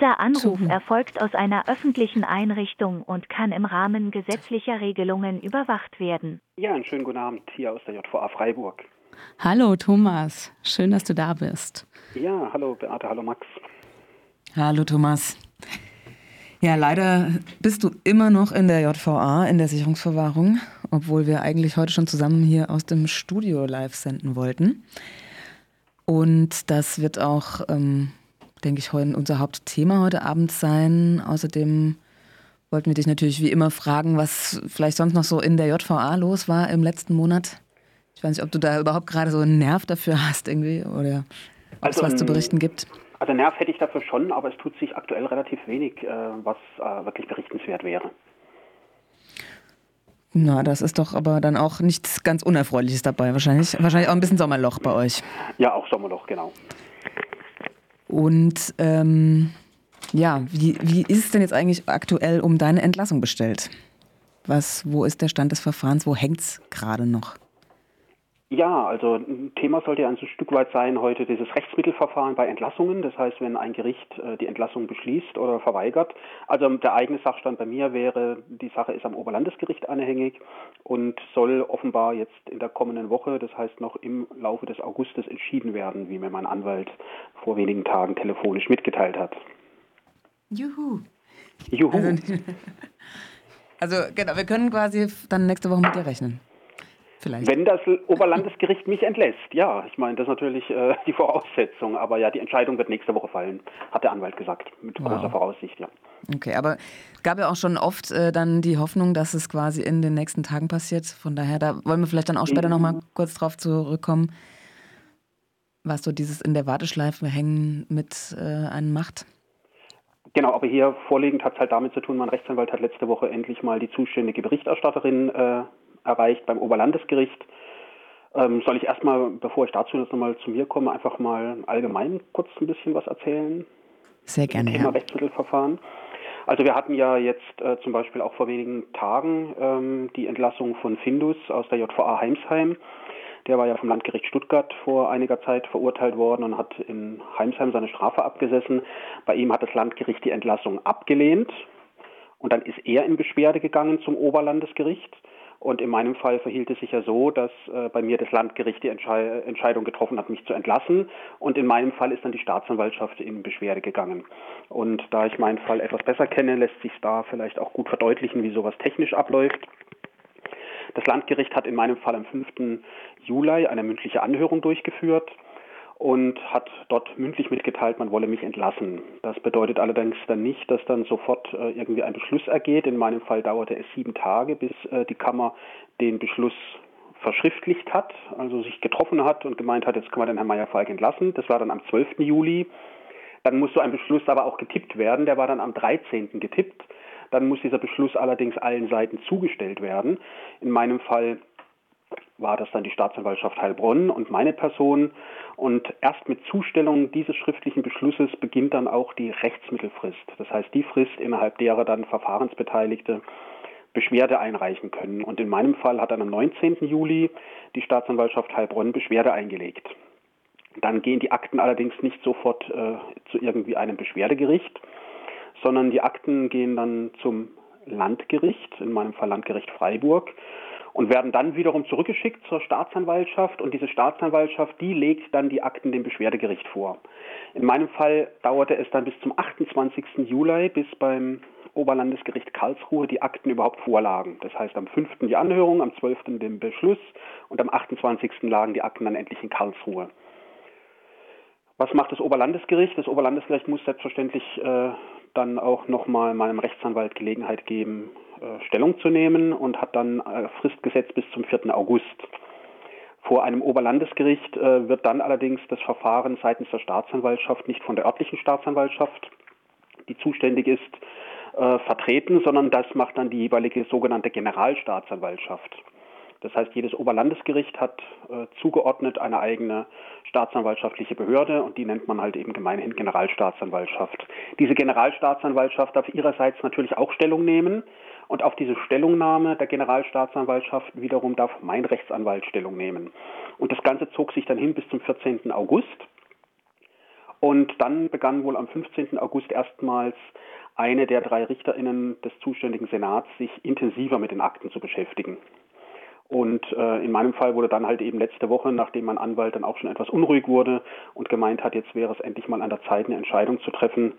Dieser Anruf erfolgt aus einer öffentlichen Einrichtung und kann im Rahmen gesetzlicher Regelungen überwacht werden. Ja, einen schönen guten Abend hier aus der JVA Freiburg. Hallo Thomas, schön, dass du da bist. Ja, hallo Beate, hallo Max. Hallo Thomas. Ja, leider bist du immer noch in der JVA, in der Sicherungsverwahrung, obwohl wir eigentlich heute schon zusammen hier aus dem Studio live senden wollten. Und das wird auch ähm, denke ich, heute unser Hauptthema heute Abend sein. Außerdem wollten wir dich natürlich wie immer fragen, was vielleicht sonst noch so in der JVA los war im letzten Monat. Ich weiß nicht, ob du da überhaupt gerade so einen Nerv dafür hast irgendwie oder ob also, es was zu berichten gibt. Also Nerv hätte ich dafür schon, aber es tut sich aktuell relativ wenig, äh, was äh, wirklich berichtenswert wäre. Na, das ist doch aber dann auch nichts ganz Unerfreuliches dabei. Wahrscheinlich, wahrscheinlich auch ein bisschen Sommerloch bei euch. Ja, auch Sommerloch, genau. Und ähm, ja, wie, wie ist es denn jetzt eigentlich aktuell um deine Entlassung bestellt? Was, wo ist der Stand des Verfahrens? Wo hängt es gerade noch? Ja, also ein Thema sollte ja ein Stück weit sein heute dieses Rechtsmittelverfahren bei Entlassungen. Das heißt, wenn ein Gericht äh, die Entlassung beschließt oder verweigert. Also der eigene Sachstand bei mir wäre, die Sache ist am Oberlandesgericht anhängig und soll offenbar jetzt in der kommenden Woche, das heißt noch im Laufe des Augustes entschieden werden, wie mir mein Anwalt vor wenigen Tagen telefonisch mitgeteilt hat. Juhu. Juhu. Also, also genau, wir können quasi dann nächste Woche mit dir rechnen. Vielleicht. Wenn das Oberlandesgericht mich entlässt, ja. Ich meine, das ist natürlich äh, die Voraussetzung. Aber ja, die Entscheidung wird nächste Woche fallen, hat der Anwalt gesagt. Mit wow. großer Voraussicht, ja. Okay, aber es gab ja auch schon oft äh, dann die Hoffnung, dass es quasi in den nächsten Tagen passiert. Von daher, da wollen wir vielleicht dann auch später mhm. nochmal kurz drauf zurückkommen, was so dieses in der Warteschleife hängen mit äh, einem macht. Genau, aber hier vorliegend hat es halt damit zu tun, mein Rechtsanwalt hat letzte Woche endlich mal die zuständige Berichterstatterin äh, erreicht beim Oberlandesgericht. Ähm, soll ich erstmal, bevor ich dazu jetzt nochmal zu mir komme, einfach mal allgemein kurz ein bisschen was erzählen? Sehr gerne. Thema ja. Rechtsmittelverfahren. Also wir hatten ja jetzt äh, zum Beispiel auch vor wenigen Tagen ähm, die Entlassung von Findus aus der JVA Heimsheim. Der war ja vom Landgericht Stuttgart vor einiger Zeit verurteilt worden und hat in Heimsheim seine Strafe abgesessen. Bei ihm hat das Landgericht die Entlassung abgelehnt und dann ist er in Beschwerde gegangen zum Oberlandesgericht. Und in meinem Fall verhielt es sich ja so, dass äh, bei mir das Landgericht die Entschei Entscheidung getroffen hat, mich zu entlassen. Und in meinem Fall ist dann die Staatsanwaltschaft in Beschwerde gegangen. Und da ich meinen Fall etwas besser kenne, lässt sich da vielleicht auch gut verdeutlichen, wie sowas technisch abläuft. Das Landgericht hat in meinem Fall am 5. Juli eine mündliche Anhörung durchgeführt und hat dort mündlich mitgeteilt, man wolle mich entlassen. Das bedeutet allerdings dann nicht, dass dann sofort äh, irgendwie ein Beschluss ergeht. In meinem Fall dauerte es sieben Tage, bis äh, die Kammer den Beschluss verschriftlicht hat, also sich getroffen hat und gemeint hat, jetzt können wir den Herrn Meyer-Falk entlassen. Das war dann am 12. Juli. Dann muss so ein Beschluss aber auch getippt werden. Der war dann am 13. getippt. Dann muss dieser Beschluss allerdings allen Seiten zugestellt werden. In meinem Fall war das dann die Staatsanwaltschaft Heilbronn und meine Person. Und erst mit Zustellung dieses schriftlichen Beschlusses beginnt dann auch die Rechtsmittelfrist. Das heißt die Frist, innerhalb derer dann Verfahrensbeteiligte Beschwerde einreichen können. Und in meinem Fall hat dann am 19. Juli die Staatsanwaltschaft Heilbronn Beschwerde eingelegt. Dann gehen die Akten allerdings nicht sofort äh, zu irgendwie einem Beschwerdegericht, sondern die Akten gehen dann zum Landgericht, in meinem Fall Landgericht Freiburg und werden dann wiederum zurückgeschickt zur Staatsanwaltschaft und diese Staatsanwaltschaft, die legt dann die Akten dem Beschwerdegericht vor. In meinem Fall dauerte es dann bis zum 28. Juli, bis beim Oberlandesgericht Karlsruhe die Akten überhaupt vorlagen. Das heißt am 5. die Anhörung, am 12. den Beschluss und am 28. lagen die Akten dann endlich in Karlsruhe. Was macht das Oberlandesgericht? Das Oberlandesgericht muss selbstverständlich äh, dann auch nochmal meinem Rechtsanwalt Gelegenheit geben, äh, Stellung zu nehmen und hat dann äh, Frist gesetzt bis zum 4. August. Vor einem Oberlandesgericht äh, wird dann allerdings das Verfahren seitens der Staatsanwaltschaft nicht von der örtlichen Staatsanwaltschaft, die zuständig ist, vertreten, sondern das macht dann die jeweilige sogenannte Generalstaatsanwaltschaft. Das heißt, jedes Oberlandesgericht hat äh, zugeordnet eine eigene staatsanwaltschaftliche Behörde und die nennt man halt eben gemeinhin Generalstaatsanwaltschaft. Diese Generalstaatsanwaltschaft darf ihrerseits natürlich auch Stellung nehmen und auf diese Stellungnahme der Generalstaatsanwaltschaft wiederum darf mein Rechtsanwalt Stellung nehmen. Und das Ganze zog sich dann hin bis zum 14. August. Und dann begann wohl am 15. August erstmals eine der drei Richterinnen des zuständigen Senats sich intensiver mit den Akten zu beschäftigen. Und äh, in meinem Fall wurde dann halt eben letzte Woche, nachdem mein Anwalt dann auch schon etwas unruhig wurde und gemeint hat, jetzt wäre es endlich mal an der Zeit, eine Entscheidung zu treffen,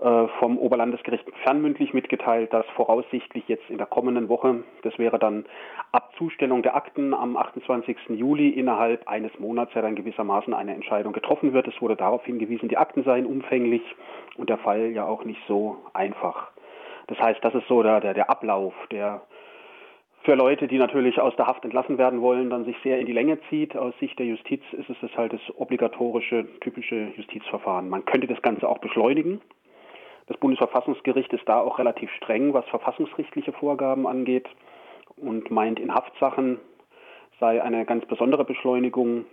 äh, vom Oberlandesgericht fernmündlich mitgeteilt, dass voraussichtlich jetzt in der kommenden Woche, das wäre dann ab Zustellung der Akten am 28. Juli innerhalb eines Monats ja dann gewissermaßen eine Entscheidung getroffen wird. Es wurde darauf hingewiesen, die Akten seien umfänglich und der Fall ja auch nicht so einfach. Das heißt, das ist so der, der, der Ablauf, der für Leute, die natürlich aus der Haft entlassen werden wollen, dann sich sehr in die Länge zieht. Aus Sicht der Justiz ist es das halt das obligatorische, typische Justizverfahren. Man könnte das Ganze auch beschleunigen. Das Bundesverfassungsgericht ist da auch relativ streng, was verfassungsrechtliche Vorgaben angeht und meint, in Haftsachen sei eine ganz besondere Beschleunigung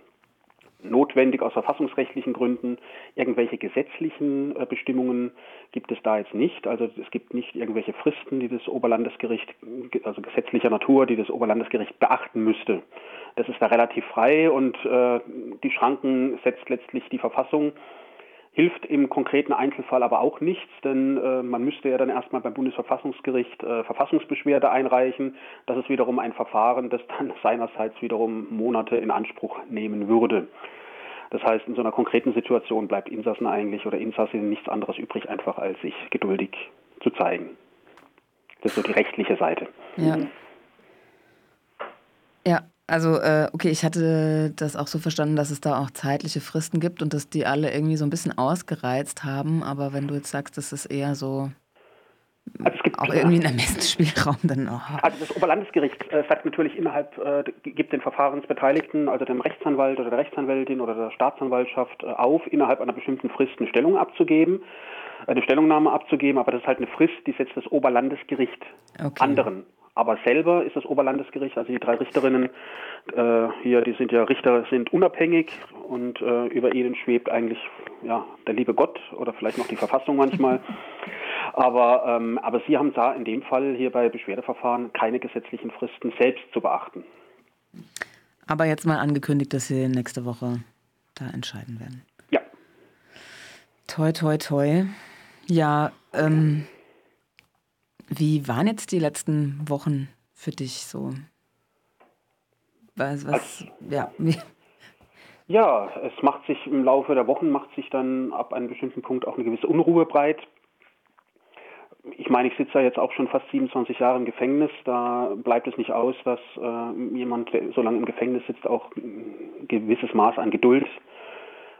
notwendig aus verfassungsrechtlichen Gründen. Irgendwelche gesetzlichen äh, Bestimmungen gibt es da jetzt nicht. Also es gibt nicht irgendwelche Fristen, die das Oberlandesgericht, also gesetzlicher Natur, die das Oberlandesgericht beachten müsste. Das ist da relativ frei und äh, die Schranken setzt letztlich die Verfassung hilft im konkreten Einzelfall aber auch nichts, denn äh, man müsste ja dann erstmal beim Bundesverfassungsgericht äh, Verfassungsbeschwerde einreichen. Das ist wiederum ein Verfahren, das dann seinerseits wiederum Monate in Anspruch nehmen würde. Das heißt, in so einer konkreten Situation bleibt Insassen eigentlich oder Insassin nichts anderes übrig, einfach als sich geduldig zu zeigen. Das ist so die rechtliche Seite. Ja. Ja, also, äh, okay, ich hatte das auch so verstanden, dass es da auch zeitliche Fristen gibt und dass die alle irgendwie so ein bisschen ausgereizt haben. Aber wenn du jetzt sagst, das ist eher so also es gibt auch irgendwie einen Ermessensspielraum dann auch. Also das Oberlandesgericht äh, sagt natürlich innerhalb, äh, gibt den Verfahrensbeteiligten, also dem Rechtsanwalt oder der Rechtsanwältin oder der Staatsanwaltschaft äh, auf, innerhalb einer bestimmten Frist eine Stellung abzugeben, äh, eine Stellungnahme abzugeben, aber das ist halt eine Frist, die setzt das Oberlandesgericht okay. anderen aber selber ist das Oberlandesgericht, also die drei Richterinnen äh, hier, die sind ja Richter, sind unabhängig und äh, über ihnen schwebt eigentlich ja der liebe Gott oder vielleicht noch die Verfassung manchmal. aber, ähm, aber sie haben da in dem Fall hier bei Beschwerdeverfahren keine gesetzlichen Fristen selbst zu beachten. Aber jetzt mal angekündigt, dass Sie nächste Woche da entscheiden werden. Ja. Toi, toi, toi. Ja, ähm, wie waren jetzt die letzten Wochen für dich so? Was, was, ja. ja, es macht sich im Laufe der Wochen, macht sich dann ab einem bestimmten Punkt auch eine gewisse Unruhe breit. Ich meine, ich sitze ja jetzt auch schon fast 27 Jahre im Gefängnis. Da bleibt es nicht aus, dass äh, jemand, der so lange im Gefängnis sitzt, auch ein gewisses Maß an Geduld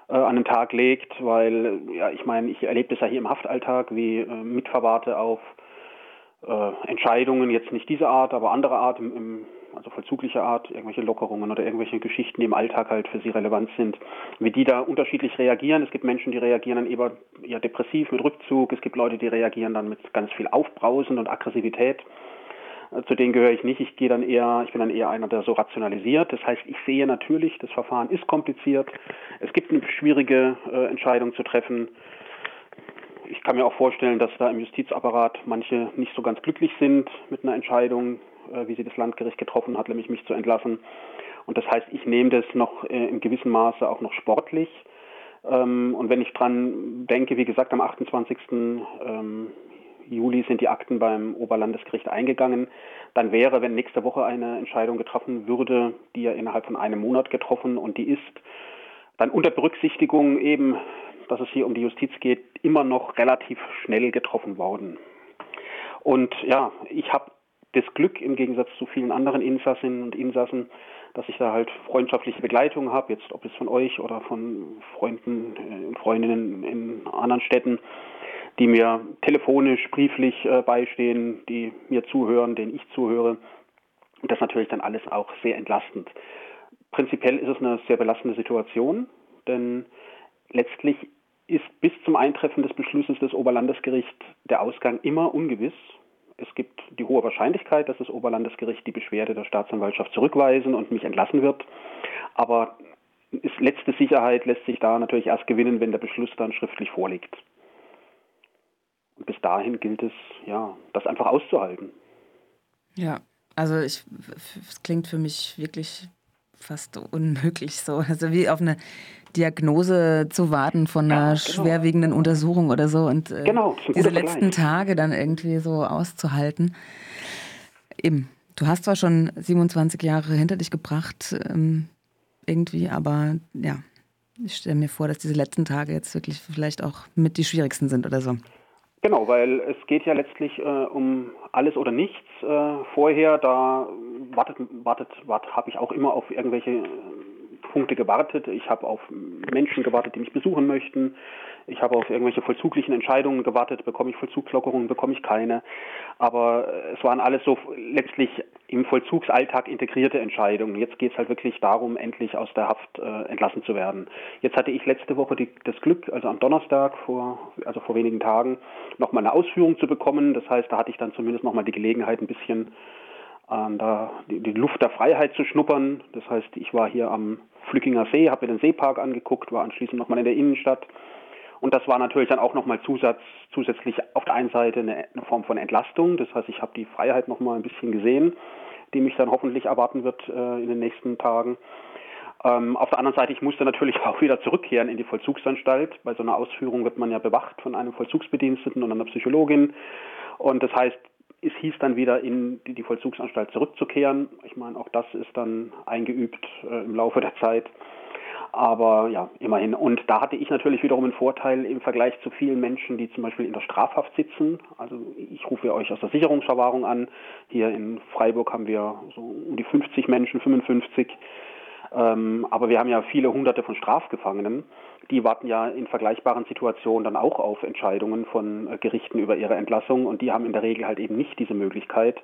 äh, an den Tag legt, weil, ja, ich meine, ich erlebe das ja hier im Haftalltag, wie äh, Mitverwahrte auf äh, Entscheidungen, jetzt nicht diese Art, aber andere Art, im, im, also vollzuglicher Art, irgendwelche Lockerungen oder irgendwelche Geschichten, die im Alltag halt für sie relevant sind, wie die da unterschiedlich reagieren. Es gibt Menschen, die reagieren dann eher, eher depressiv mit Rückzug. Es gibt Leute, die reagieren dann mit ganz viel Aufbrausen und Aggressivität. Äh, zu denen gehöre ich nicht. Ich gehe dann eher, ich bin dann eher einer, der so rationalisiert. Das heißt, ich sehe natürlich, das Verfahren ist kompliziert. Es gibt eine schwierige äh, Entscheidung zu treffen ich kann mir auch vorstellen, dass da im Justizapparat manche nicht so ganz glücklich sind mit einer Entscheidung, äh, wie sie das Landgericht getroffen hat, nämlich mich zu entlassen. Und das heißt, ich nehme das noch äh, in gewissem Maße auch noch sportlich. Ähm, und wenn ich dran denke, wie gesagt, am 28. Ähm, Juli sind die Akten beim Oberlandesgericht eingegangen, dann wäre, wenn nächste Woche eine Entscheidung getroffen würde, die ja innerhalb von einem Monat getroffen und die ist, dann unter Berücksichtigung eben dass es hier um die Justiz geht, immer noch relativ schnell getroffen worden. Und ja, ich habe das Glück im Gegensatz zu vielen anderen Insassinnen und Insassen, dass ich da halt freundschaftliche Begleitung habe, jetzt ob es von euch oder von Freunden äh, und Freundinnen in anderen Städten, die mir telefonisch, brieflich äh, beistehen, die mir zuhören, denen ich zuhöre. Und das ist natürlich dann alles auch sehr entlastend. Prinzipiell ist es eine sehr belastende Situation, denn letztlich ist bis zum Eintreffen des Beschlusses des Oberlandesgerichts der Ausgang immer ungewiss. Es gibt die hohe Wahrscheinlichkeit, dass das Oberlandesgericht die Beschwerde der Staatsanwaltschaft zurückweisen und mich entlassen wird. Aber letzte Sicherheit lässt sich da natürlich erst gewinnen, wenn der Beschluss dann schriftlich vorliegt. Und bis dahin gilt es, ja, das einfach auszuhalten. Ja, also ich, es klingt für mich wirklich fast unmöglich so. Also wie auf eine Diagnose zu warten von einer ja, genau. schwerwiegenden Untersuchung oder so und äh, genau, diese letzten Tage dann irgendwie so auszuhalten. Eben, du hast zwar schon 27 Jahre hinter dich gebracht, ähm, irgendwie, aber ja, ich stelle mir vor, dass diese letzten Tage jetzt wirklich vielleicht auch mit die schwierigsten sind oder so. Genau, weil es geht ja letztlich äh, um alles oder nichts. Äh, vorher, da wartet, wartet, wartet habe ich auch immer auf irgendwelche äh, Punkte gewartet. Ich habe auf Menschen gewartet, die mich besuchen möchten. Ich habe auf irgendwelche vollzuglichen Entscheidungen gewartet. Bekomme ich Vollzugslockerungen, bekomme ich keine. Aber äh, es waren alles so letztlich im Vollzugsalltag integrierte Entscheidungen. Jetzt geht es halt wirklich darum, endlich aus der Haft äh, entlassen zu werden. Jetzt hatte ich letzte Woche die, das Glück, also am Donnerstag, vor, also vor wenigen Tagen, nochmal eine Ausführung zu bekommen. Das heißt, da hatte ich dann zumindest nochmal die Gelegenheit, ein bisschen an da die, die, Luft der Freiheit zu schnuppern. Das heißt, ich war hier am Flückinger See, habe mir den Seepark angeguckt, war anschließend nochmal in der Innenstadt. Und das war natürlich dann auch nochmal Zusatz, zusätzlich auf der einen Seite eine, eine Form von Entlastung. Das heißt, ich habe die Freiheit nochmal ein bisschen gesehen, die mich dann hoffentlich erwarten wird äh, in den nächsten Tagen. Ähm, auf der anderen Seite, ich musste natürlich auch wieder zurückkehren in die Vollzugsanstalt. Bei so einer Ausführung wird man ja bewacht von einem Vollzugsbediensteten und einer Psychologin. Und das heißt, es hieß dann wieder in die Vollzugsanstalt zurückzukehren. Ich meine, auch das ist dann eingeübt äh, im Laufe der Zeit. Aber ja, immerhin. Und da hatte ich natürlich wiederum einen Vorteil im Vergleich zu vielen Menschen, die zum Beispiel in der Strafhaft sitzen. Also ich rufe euch aus der Sicherungsverwahrung an. Hier in Freiburg haben wir so um die 50 Menschen, 55. Ähm, aber wir haben ja viele hunderte von Strafgefangenen die warten ja in vergleichbaren Situationen dann auch auf Entscheidungen von äh, Gerichten über ihre Entlassung und die haben in der Regel halt eben nicht diese Möglichkeit,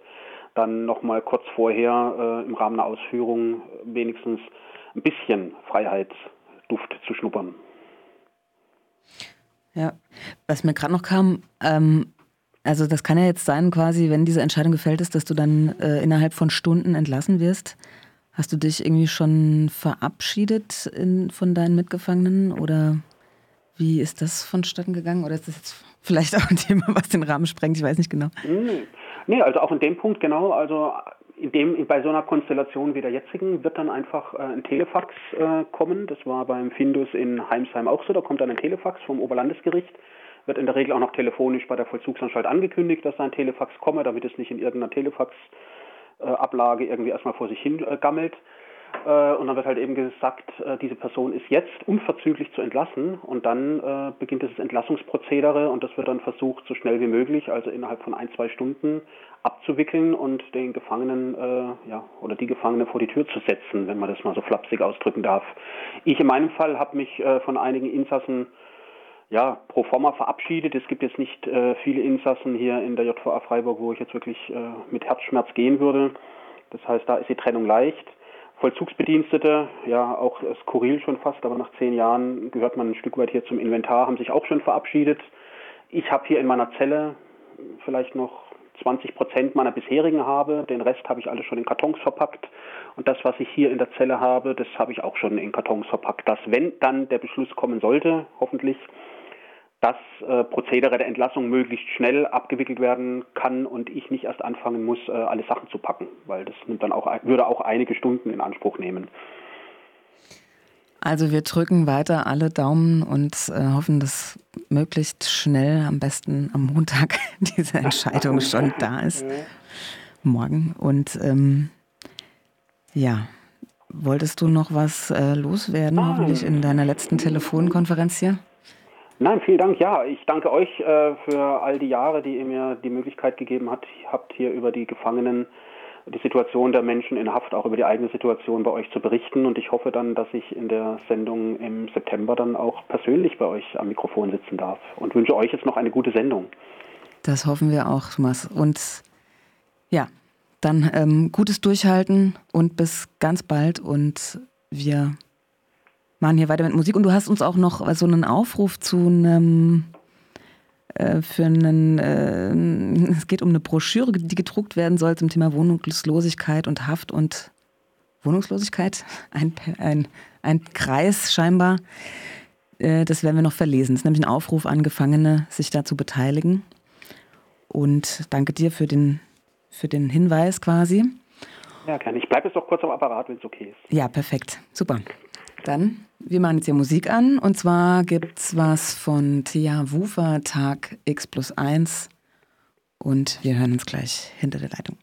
dann nochmal kurz vorher äh, im Rahmen einer Ausführung wenigstens ein bisschen Freiheitsduft zu schnuppern. Ja, was mir gerade noch kam, ähm, also das kann ja jetzt sein, quasi, wenn diese Entscheidung gefällt ist, dass du dann äh, innerhalb von Stunden entlassen wirst. Hast du dich irgendwie schon verabschiedet in, von deinen Mitgefangenen oder wie ist das vonstatten gegangen? Oder ist das jetzt vielleicht auch ein Thema, was den Rahmen sprengt? Ich weiß nicht genau. Nee, also auch in dem Punkt genau. Also in dem, bei so einer Konstellation wie der jetzigen wird dann einfach äh, ein Telefax äh, kommen. Das war beim Findus in Heimsheim auch so. Da kommt dann ein Telefax vom Oberlandesgericht. Wird in der Regel auch noch telefonisch bei der Vollzugsanstalt angekündigt, dass da ein Telefax komme, damit es nicht in irgendeiner Telefax Ablage irgendwie erstmal vor sich hin äh, gammelt. Äh, und dann wird halt eben gesagt, äh, diese Person ist jetzt unverzüglich zu entlassen und dann beginnt das Entlassungsprozedere und das wird dann versucht, so schnell wie möglich, also innerhalb von ein, zwei Stunden abzuwickeln und den Gefangenen ja, oder die Gefangene vor die Tür zu setzen, wenn man das mal so flapsig ausdrücken darf. Ich in meinem Fall habe mich von einigen Insassen ja, pro forma verabschiedet. Es gibt jetzt nicht äh, viele Insassen hier in der JVA Freiburg, wo ich jetzt wirklich äh, mit Herzschmerz gehen würde. Das heißt, da ist die Trennung leicht. Vollzugsbedienstete, ja, auch skurril schon fast, aber nach zehn Jahren gehört man ein Stück weit hier zum Inventar, haben sich auch schon verabschiedet. Ich habe hier in meiner Zelle vielleicht noch 20 Prozent meiner bisherigen habe. Den Rest habe ich alles schon in Kartons verpackt. Und das, was ich hier in der Zelle habe, das habe ich auch schon in Kartons verpackt. Dass, wenn dann der Beschluss kommen sollte, hoffentlich, dass äh, Prozedere der Entlassung möglichst schnell abgewickelt werden kann und ich nicht erst anfangen muss, äh, alle Sachen zu packen, weil das nimmt dann auch, würde auch einige Stunden in Anspruch nehmen. Also wir drücken weiter alle Daumen und äh, hoffen, dass möglichst schnell, am besten am Montag, diese Entscheidung schon da ist. Morgen. Und ähm, ja, wolltest du noch was äh, loswerden, hoffentlich in deiner letzten Telefonkonferenz hier? Nein, vielen Dank. Ja, ich danke euch äh, für all die Jahre, die ihr mir die Möglichkeit gegeben habt, habt hier über die Gefangenen, die Situation der Menschen in Haft, auch über die eigene Situation bei euch zu berichten. Und ich hoffe dann, dass ich in der Sendung im September dann auch persönlich bei euch am Mikrofon sitzen darf. Und wünsche euch jetzt noch eine gute Sendung. Das hoffen wir auch, Thomas. Und ja, dann ähm, gutes Durchhalten und bis ganz bald. Und wir machen hier weiter mit Musik und du hast uns auch noch so einen Aufruf zu einem äh, für einen, äh, es geht um eine Broschüre, die gedruckt werden soll zum Thema Wohnungslosigkeit und Haft und Wohnungslosigkeit, ein, ein, ein Kreis scheinbar. Äh, das werden wir noch verlesen. Es ist nämlich ein Aufruf an Gefangene, sich da zu beteiligen. Und danke dir für den, für den Hinweis quasi. Ja, gerne. Ich bleibe jetzt noch kurz am Apparat, wenn es okay ist. Ja, perfekt. Super. Dann, wir machen jetzt hier Musik an. Und zwar gibt es was von Tia Wufer, Tag X plus 1. Und wir hören uns gleich hinter der Leitung.